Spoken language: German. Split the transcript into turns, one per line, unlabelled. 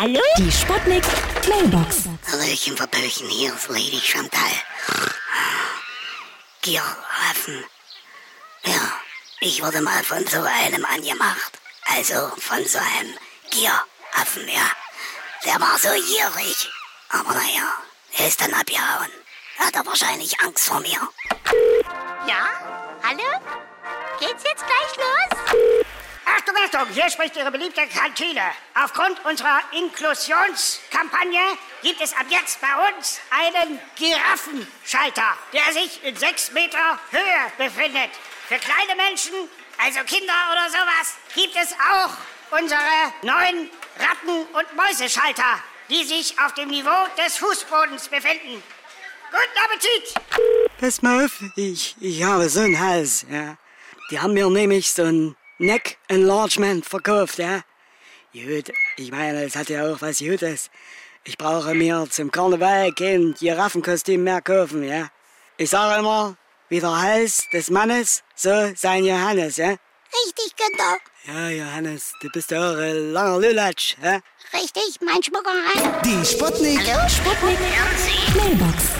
Hallo?
Die Sputnik Mailbox.
Hallöchen, Verpöchen, hier ist Lady Chantal. Giraffen. Ja, ich wurde mal von so einem angemacht. Also von so einem Gieraffen, ja. Der war so gierig. Aber naja, er ist dann abgehauen. Hat er wahrscheinlich Angst vor mir.
Ja? Hallo? Geht's jetzt gleich los?
Achtung, hier spricht Ihre beliebte Kantine. Aufgrund unserer Inklusionskampagne gibt es ab jetzt bei uns einen Giraffenschalter, der sich in sechs Meter Höhe befindet. Für kleine Menschen, also Kinder oder sowas, gibt es auch unsere neuen Ratten- und Mäuseschalter, die sich auf dem Niveau des Fußbodens befinden. Guten Appetit!
Pass mal auf, ich, ich habe so einen Hals, ja. Die haben mir nämlich so ein Neck Enlargement verkauft, ja. Gut, ich meine, es hat ja auch was Gutes. Ich brauche mir zum Karneval kein Giraffenkostüm mehr kaufen, ja. Ich sage immer, wie der Hals des Mannes, so sein Johannes, ja.
Richtig, Günther.
Ja, Johannes, du bist ja auch ein langer Lulatsch, ja.
Richtig, mein Schmuckerei.
Die Sputnik.
Sputnik Mailbox.